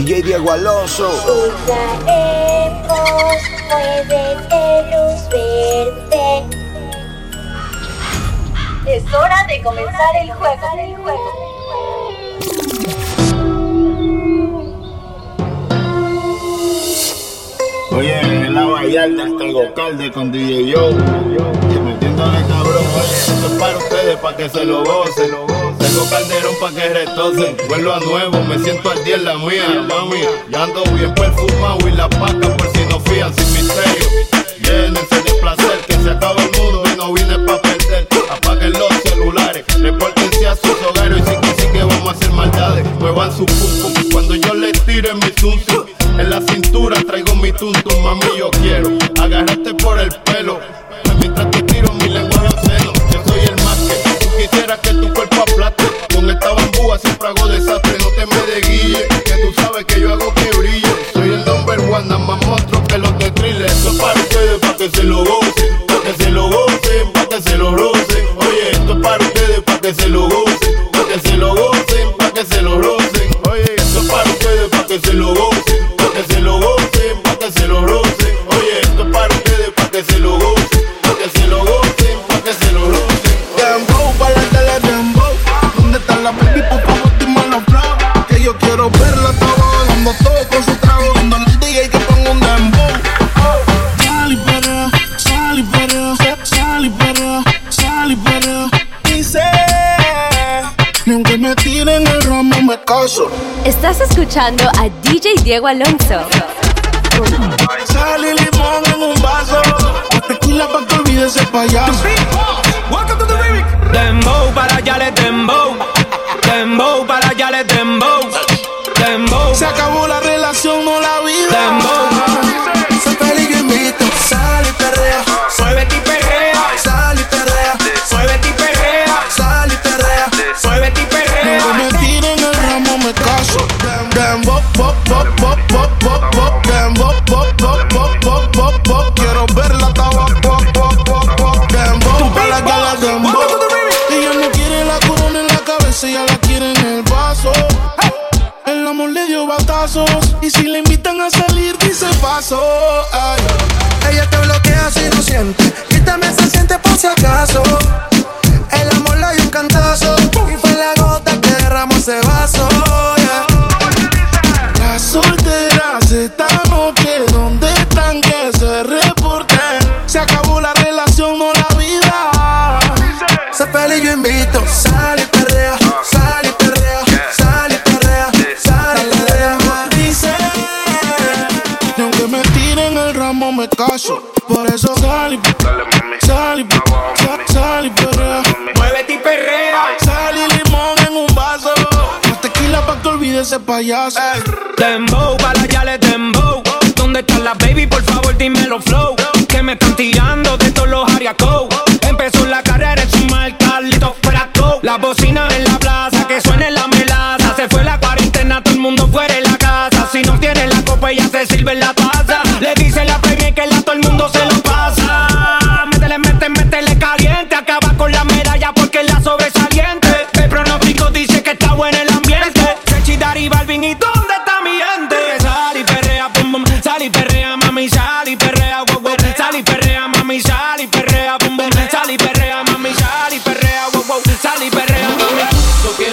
DJ Diego Alonso. Jugaremos, muévete, luz verde. Es hora de comenzar el juego. El juego. Oye, en la Vallarta está el Gocalde con DJ Yo. Metiéndole cabrón, oye, esto es para ustedes, para que se lo gocen. Tengo calderón para que retocen. Vuelvo a nuevo, me siento al día en la mía, mami. Ya ando bien perfumado y la paca por si no fían sin misterio. Llénense de placer, que se acaba el mundo y no vine pa' perder. Apaguen los celulares, repórtense a sus hogares y sí que sí que vamos a hacer maldades. Muevan su pum cuando yo les tire mi zum. En la cintura traigo mi tuntum, mami, yo quiero agarrarte por el pelo. Escuchando a DJ Diego Alonso. Sal y limón en un vaso. La tequila pa' que olvide ese payaso. Dembow para allá le dembow. Dembow para allá le dembow. Dembow. Se acabó la relación, no la vida.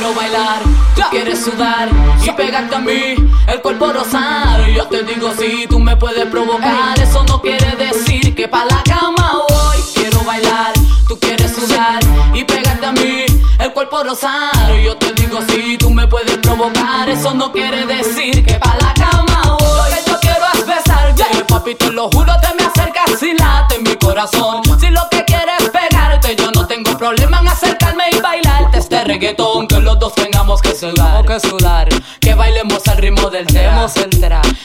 Quiero bailar, tú quieres sudar y pegarte a mí, el cuerpo rosar. Yo te digo si tú me puedes provocar, eso no quiere decir que pa' la cama voy. Quiero bailar, tú quieres sudar y pegarte a mí, el cuerpo rosar. Yo te digo si tú me puedes provocar, eso no quiere decir que pa' la cama voy. Lo que yo quiero es besarte, papi, te lo juro, te me acercas y late mi corazón. Si lo que quieres es pegarte, yo no tengo problema en este reggaetón. Que los dos tengamos que sudar, que sudar. Que bailemos al ritmo del tema,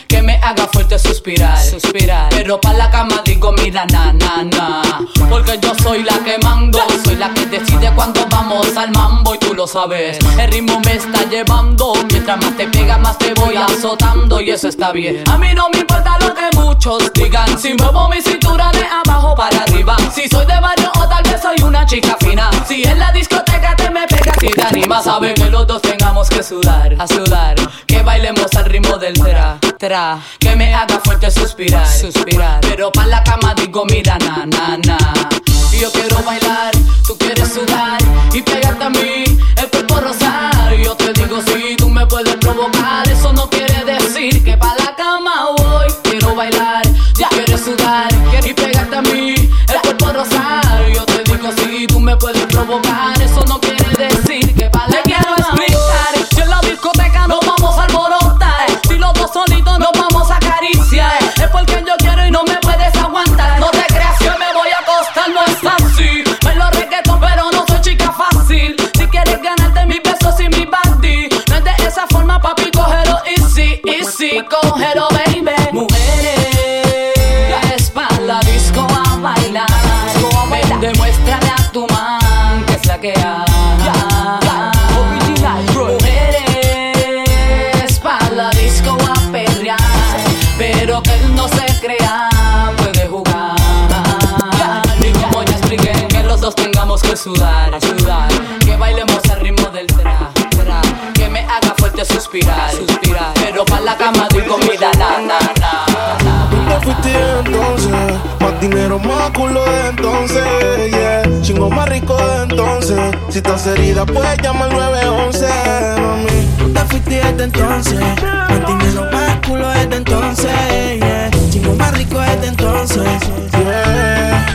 Que me haga fuerte suspirar, suspirar. Pero pa' la cama digo, mira, na, na, na. Porque yo soy la que mando, soy la que decide cuando vamos al mambo y tú lo sabes. El ritmo me está llevando, mientras más te pega, más te voy azotando y eso está bien. A mí no me importa lo que muchos digan, si muevo mi cintura de abajo para arriba. Si soy de barrio o tal vez soy una chica fina. Si en la discoteca te me pegas y te animas, sabe que los dos tengamos que sudar, a sudar. Que bailemos al ritmo del tra, tra. Que me haga fuerte suspirar, suspirar. Pero pa' la cama digo, mira, na, na, na. Yo quiero bailar, tú quieres sudar y pegarte a mí, el cuerpo rosar. Yo te digo, si tú me puedes provocar, eso no quiere decir que pa' la cama voy. Quiero bailar, ya quieres sudar y pegarte a mí, el cuerpo rosar. Yo te digo, si tú me puedes provocar, eso no quiere decir que pa' la cama voy. Pero que él no se crea, puede jugar. Y como ya expliqué, que los dos tengamos que sudar, sudar, que bailemos al ritmo del tra, tra, que me haga fuerte suspirar, suspirar, pero pa' la cama doy comida, na, na, na, na. Te fuiste entonces, más dinero, más culo de entonces, yeah. Chingo más rico de entonces. Si estás herida, puedes llamar al 911, mami. Te fuiste desde entonces, más dinero, más culo desde entonces, yeah. Chingo más rico desde entonces, Yeah.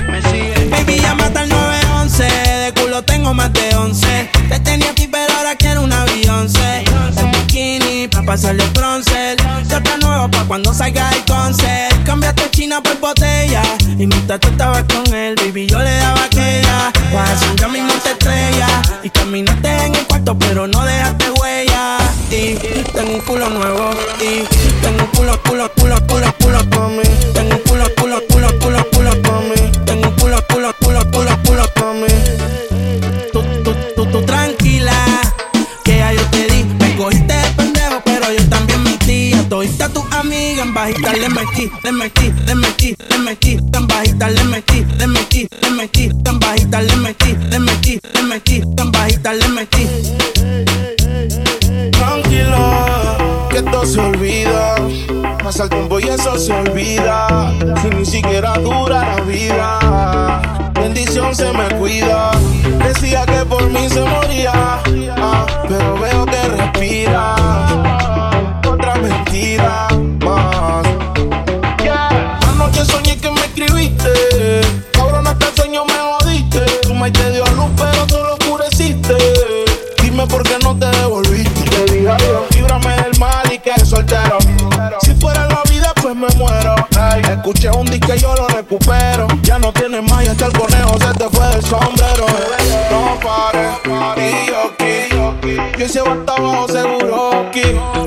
Baby, llámate al 911, de culo tengo más de 11. Te tenía aquí, pero ahora quiero una Beyoncé. El bikini pa' pasarle bronce. Ya está nuevo pa' cuando salga el concert. Cambiaste China por botella. Y mientras tú estabas con él, baby, yo le daba aquella. Guasa, ya mismo te estrella. Y caminaste en el cuarto, pero no dejaste huella. Y tengo un culo nuevo. Bajita le metí, le metí, le metí, le metí. Tan bajita le metí, le metí, le metí. Tan bajita le metí, le metí, le metí. Tan bajita le metí. Tranquilo, que esto se olvida. Pasa el tiempo y eso se olvida. Si ni siquiera dura la vida. Bendición se me cuida. Decía que por mí se moría. ah, pero veo que respira. Escuché un disco y yo lo recupero. Ya no tienes más y hasta el conejo se te fue del sombrero. No pares, yo. Yo seguro aquí.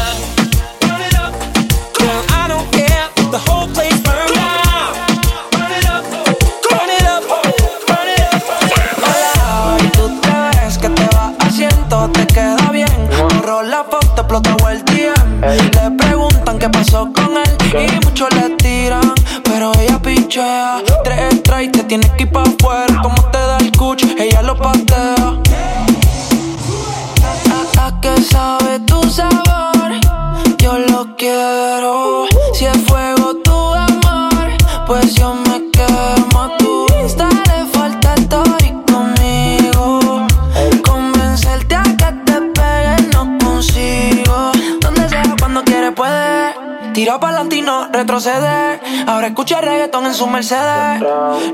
Ahora escucha reggaetón en su Mercedes.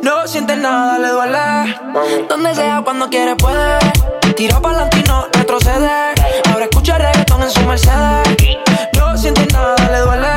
No siente nada, le duele. Donde sea, cuando quiere, puede. Tiro para y no retroceder. Ahora escucha reggaetón en su Mercedes. No siente nada, le duele.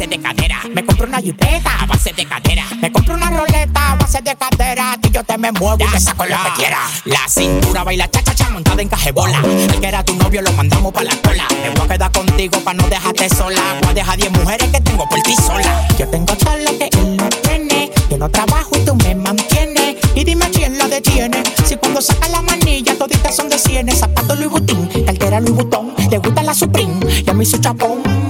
base de cadera. Me compro una jipeta a base de cadera. Me compro una roleta a base de cadera. Y yo te me muevo y te saco lo que quiera. La cintura baila cha cha montada en cajebola. El que era tu novio lo mandamos pa' la cola. Me voy a quedar contigo pa' no dejarte sola. Voy a dejar 10 mujeres que tengo por ti sola. Yo tengo todo lo que él no tiene. Yo no trabajo y tú me mantienes. Y dime quién la detiene. Si cuando saca la manilla toditas son de cienes. Zapato Louis Vuitton, cartera Louis Vuitton. Le gusta la Supreme y a mí su chapón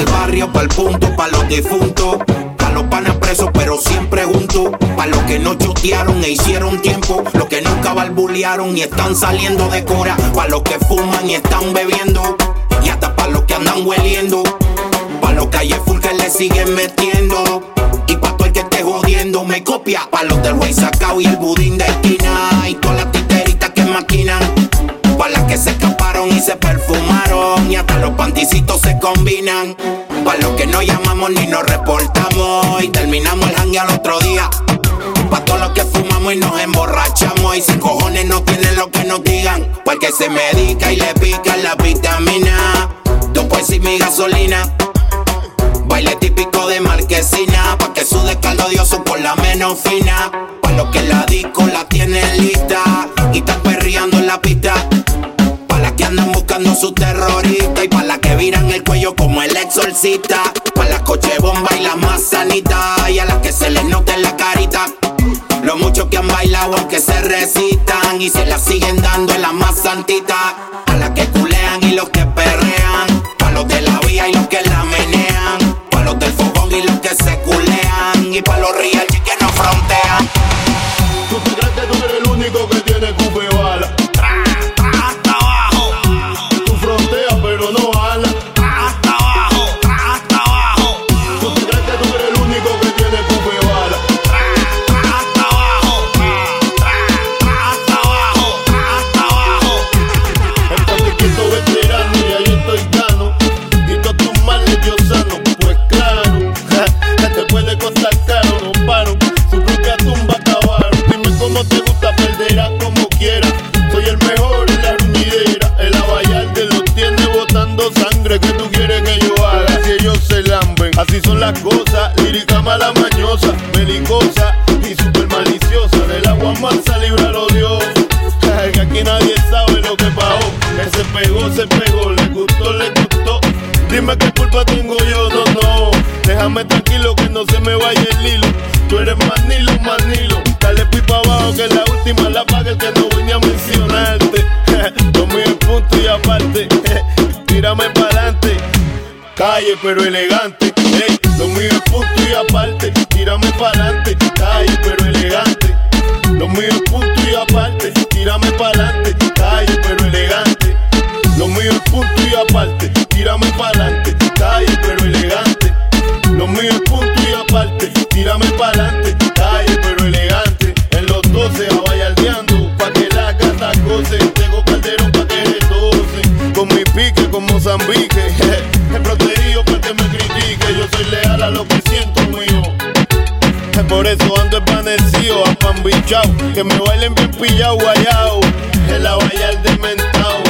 Pa'l barrio, pa'l punto, pa' los difuntos. Pa' los panas presos, pero siempre juntos. Pa' los que no chotearon e hicieron tiempo. Los que nunca barbulearon y están saliendo de cora. Pa' los que fuman y están bebiendo. Y hasta pa' los que andan hueliendo. Pa' los calles full que le siguen metiendo. Y pa' todo el que esté jodiendo me copia. Pa' los del Rey Sacao y el budín de esquina. Y todas las titeritas que maquinan. Pa' que se escaparon y se perfumaron. Y hasta los panticitos se combinan. Pa' los que no llamamos ni nos reportamos. Y terminamos el hangue al otro día. Pa' todos los que fumamos y nos emborrachamos. Y sin cojones no tienen lo que nos digan. Porque se medica y le pica la vitamina. Tú pues y mi gasolina. Baile típico de marquesina, pa' que sude caldo dioso por la menos fina. Pa' los que la disco la tienen lista y están perreando en la pista. Buscando su terrorista y pa' las que viran el cuello como el exorcista. Pa' las coche bomba y las más sanitas y a las que se les note la carita. Lo mucho que han bailado aunque se recitan y se la siguen dando en la más santita. A las que culean y los que perrean. Pa' los de la vía y los que la menean. Pa' los del fogón y los que se culean. Y pa' los real Cosas. Lírica mala mañosa, belicosa y super maliciosa. Del agua mansa líbralo Dios. Ay, que aquí nadie sabe lo que pasó. Que se pegó, se pegó, le gustó, le gustó. Dime qué culpa tengo yo, no, no. Déjame tranquilo que no se me vaya el hilo. Tú eres manilo, manilo. Dale pipa abajo que la última la paga el que no vine a mencionarte. Lo mío es punto y aparte. Tírame pa'lante. Calle pero elegante. Lo mío es punto y aparte. Tírame pa'lante. Calle pero elegante. Lo mío es punto y aparte. Tírame pa'lante. Calle pero elegante. Lo mío es punto y aparte. Tírame pa'lante. Calle pero elegante. Lo mío es punto y aparte. Tírame pa'lante. Por eso ando espanecido, apambichao Que me bailen bien pillao, guayao El abayal dementao.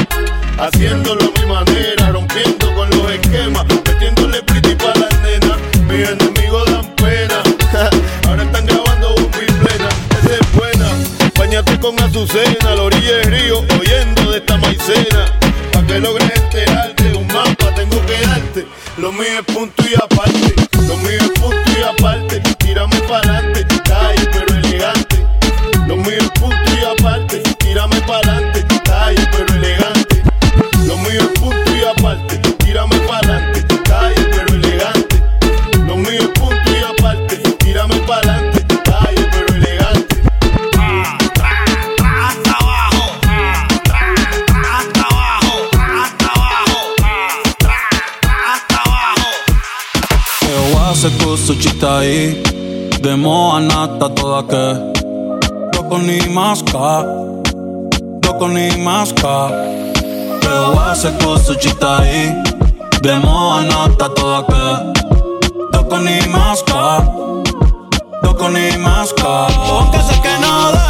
Haciéndolo a mi manera Rompiendo con los esquemas Metiéndole pretty pa' las nenas Mis enemigos dan pena. Ahora están grabando un plena Esa es buena. Bañate con Azucena la orilla del río Oyendo de esta maicena. Pa' que logres enterarte Un mapa tengo que darte Lo mío punto y aparte kusu chitai Demo anata toda que. Doko ni maska Doko ni maska Eu hace kusu chitai Demo anata toda que. Doko ni maska Doko ni maska Aunque sé que no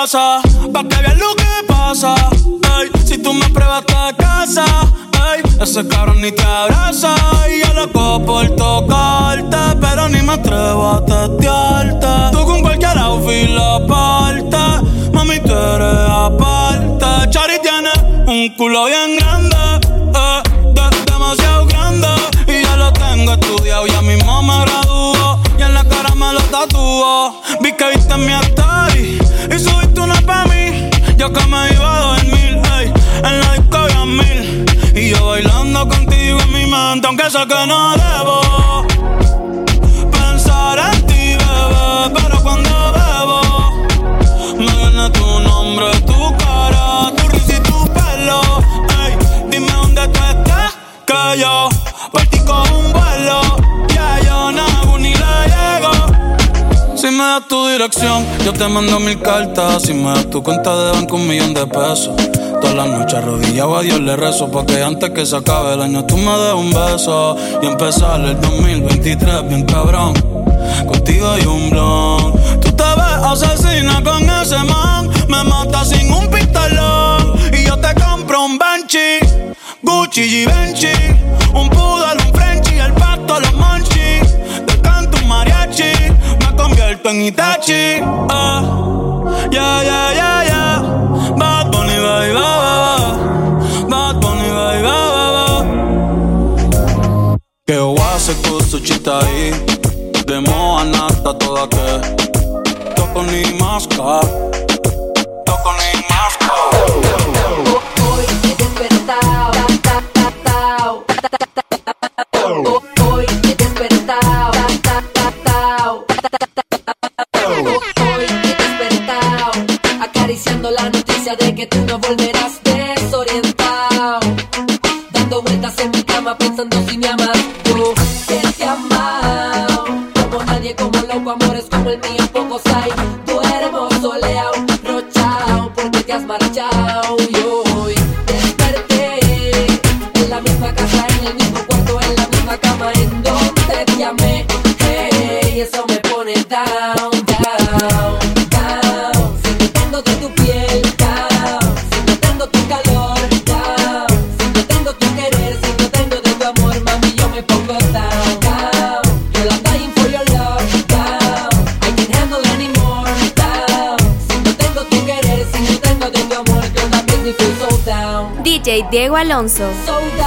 casa, pa' que veas lo que pasa. Ey, si tú me pruebas te casa, ey, ese cabrón ni te abraza. Y yo loco por tocarte, pero ni me atrevo a testearte. Tú con cualquier outfit la parte, mami, tú eres aparte. Chari tiene un culo bien grande, eh, de demasiado grande. Y yo lo tengo estudiado, ya mismo me Vi que viste mi story y subiste una pa' mí. Yo que me iba a dormir, ey, en la disco mil. Y yo bailando contigo en mi mente, aunque sé que no debo pensar en ti, bebé. Pero cuando bebo, me viene tu nombre, tu cara, tu risa y tu pelo. Ey, dime dónde tú estás, que yo das tu dirección, yo te mando mil cartas. Si me das tu cuenta de banco, un millón de pesos. Todas las noches arrodillado a Dios le rezo Porque antes que se acabe el año tú me des un beso. Y empezar el 2023 bien cabrón. Contigo hay un blon. Tú te ves asesina con ese man. Me mata sin un pistolón. Y yo te compro un Banshee Gucci Givenchy Un poodle, un Frenchy El pato, los en Itachi Ah, Ya, ya, ya, ya Bad Bunny, bye, bye, bye Bad Bunny, bye, bye, bye Que wase kusu chitai Demo anata toda que. Toko ni maska Toko ni Diego Alonso. So down.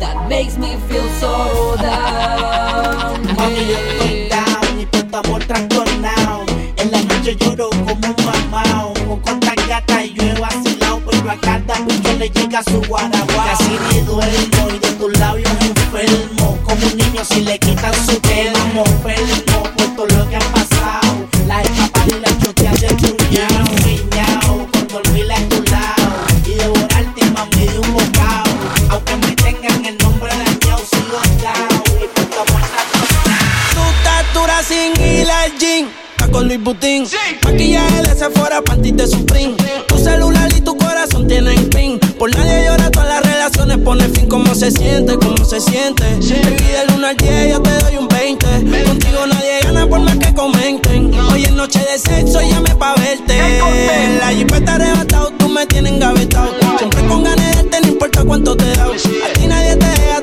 That makes me feel so down. Mami, yo estoy down y por tu amor trastornado. En la noche lloro como un mamao. Con cuantas gatas yo he vacilado, pero a cada bicho le llega su guaraguao. Casi ni duermo y de tus labios enfermo. Como un niño si le quitan su Maquillaje de Sephora, panty de Supreme. Tu celular y tu corazón tienen pin. Por nadie llora, todas las relaciones pone fin. ¿Cómo se siente? ¿Cómo se siente? Baby, del 1 al 10 yo te doy un 20. Contigo nadie gana por más que comenten. Hoy es noche de sexo, llame pa' verte. La jipeta arrebatado, tú me tienes engavetado. Siempre con ganas de no importa cuánto te da. A ti nadie te deja,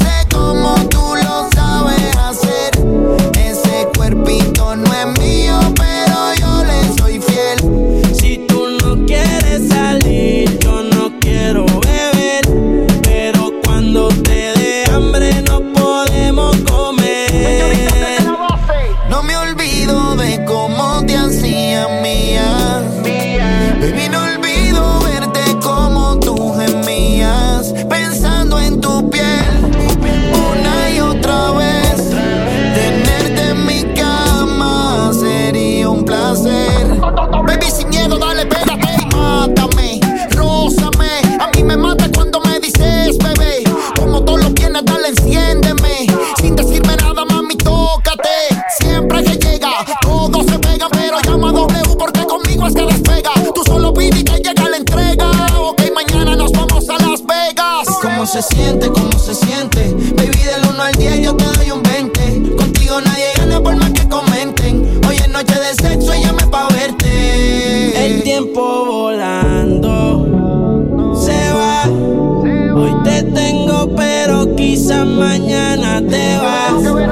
tiempo volando. Se va. Hoy te tengo, pero quizás mañana te vas.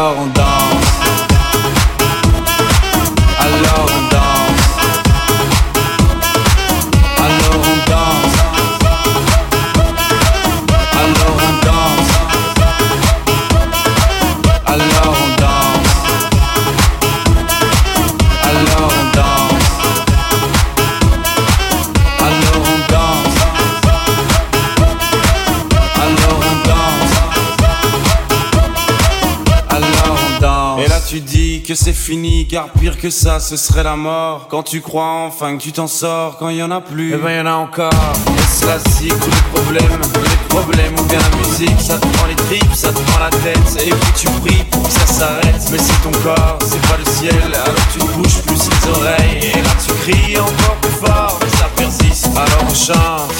part en car pire que ça, ce serait la mort. Quand tu crois enfin que tu t'en sors, quand y en a plus, eh ben y en a encore. Est-ce la cycle ou les problèmes, les problèmes ou bien la musique, ça te prend les tripes, ça te prend la tête, et puis tu pries pour que ça s'arrête. Mais c'est ton corps, c'est pas le ciel, alors tu bouges plus les oreilles, et là tu cries encore plus fort, mais ça persiste. Alors on chante.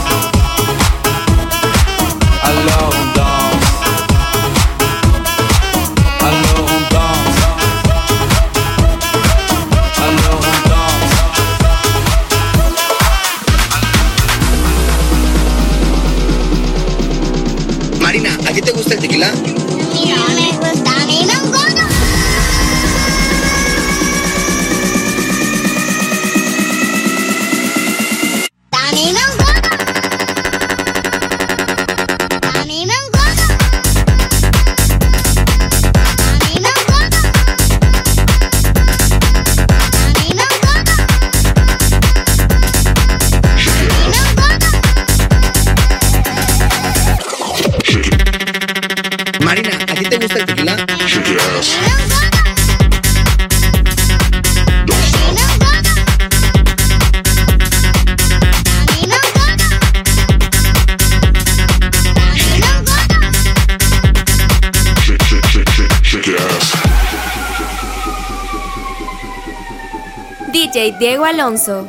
Alonso.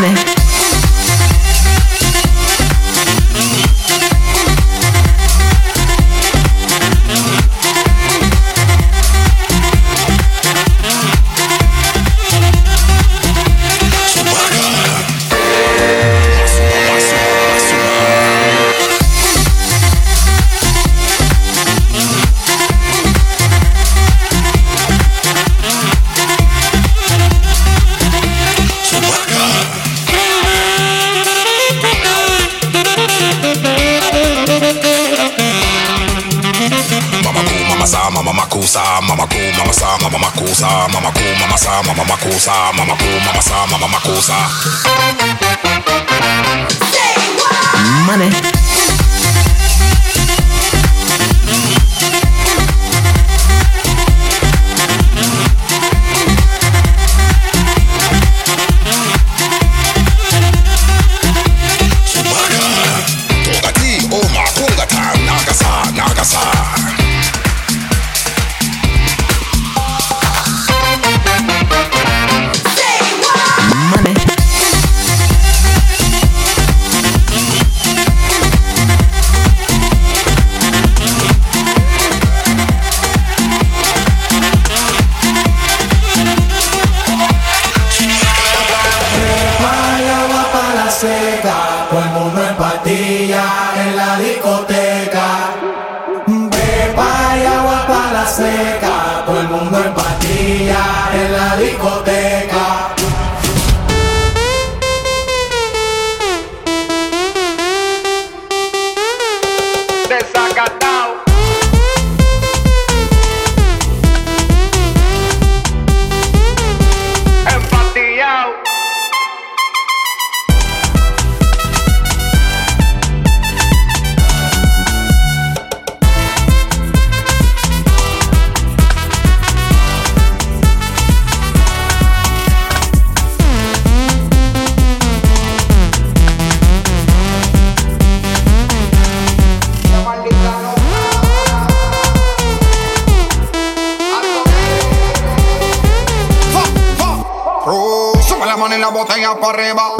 money. cosa, mamá cu, mamá sa, mamá cosa. Money. para arriba.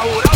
Oh.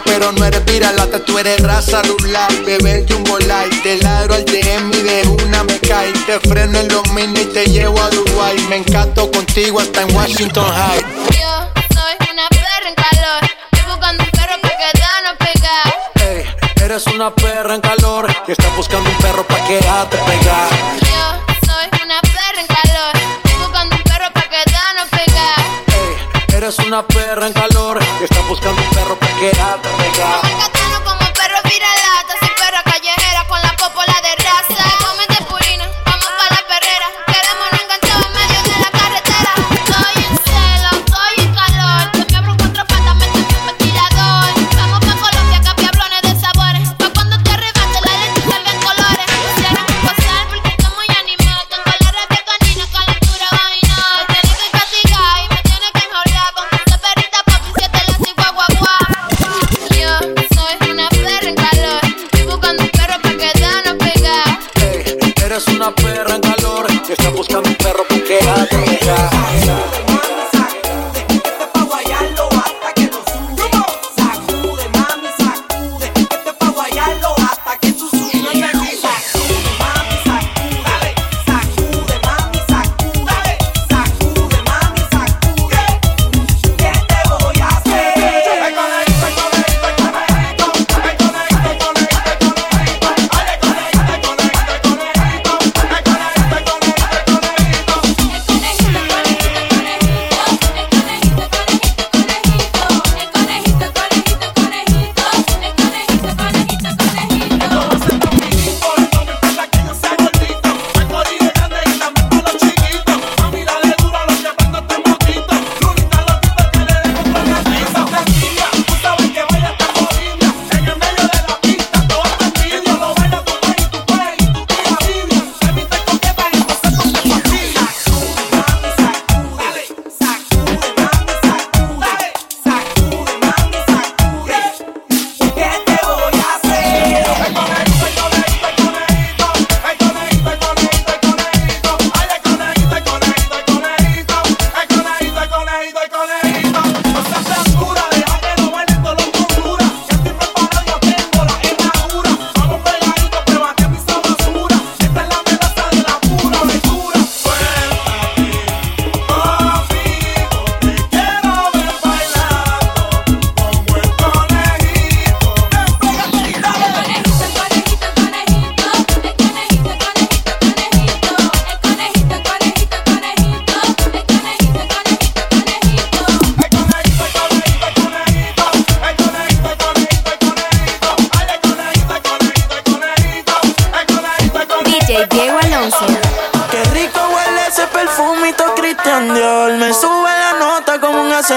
Pero no eres viralata. Tú eres raza rular, bebé jumbo light. Te ladro al DM y de una me cae. Te freno en los mini y te llevo a Dubai. Me encanto contigo hasta en Washington High.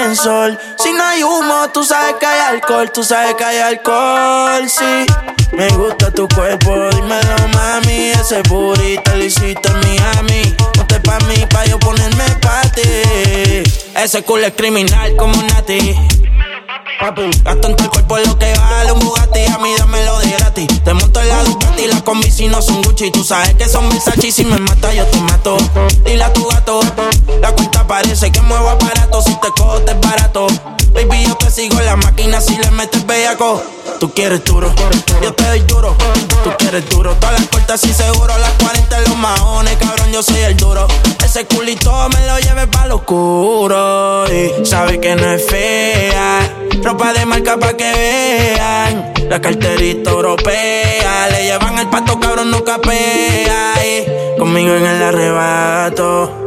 Ascensor. Si no hay humo, tú sabes que hay alcohol. Tú sabes que hay alcohol, sí. Me gusta tu cuerpo, dímelo, mami. Ese burrito lo hiciste en Miami. Ponte pa' mí, pa' yo ponerme pa' ti. Ese culo es criminal como Nati. Papi, gasto en tu cuerpo lo que vale un Bugatti A mí dámelo de gratis. Te monto en la Ducati Las combi si no son Gucci. Tú sabes que son Versace Si me mata yo te mato. Dile a tu gato La cuenta parece que muevo aparato Si te cojo te es barato Baby yo te sigo en la máquina Si le metes bellaco Tú quieres duro Yo te doy duro Tú quieres duro Todas las puertas y seguro Las 40 en los maones Cabrón yo soy el duro Ese culito me lo lleve pa' lo oscuro Y sabe que no es fea Ropa de marca pa' que vean. La carterita europea. Le llevan el pato, cabrón, no capea. Y conmigo en el arrebato.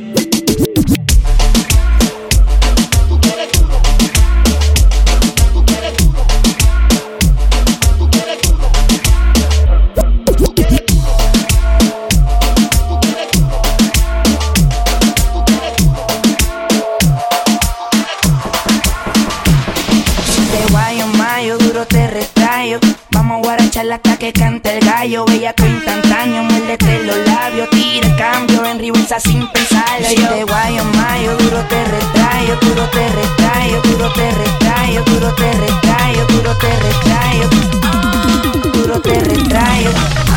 baila hasta que cante el gallo. Bellaco instantáneo, muérdete los labios, tira el cambio en reversa sin pensarlo. Si te guayo mayo, duro te retrayo, duro te retrayo, duro te retrayo, duro te retrayo, duro te retrayo, duro te retrayo. Duro te retrayo.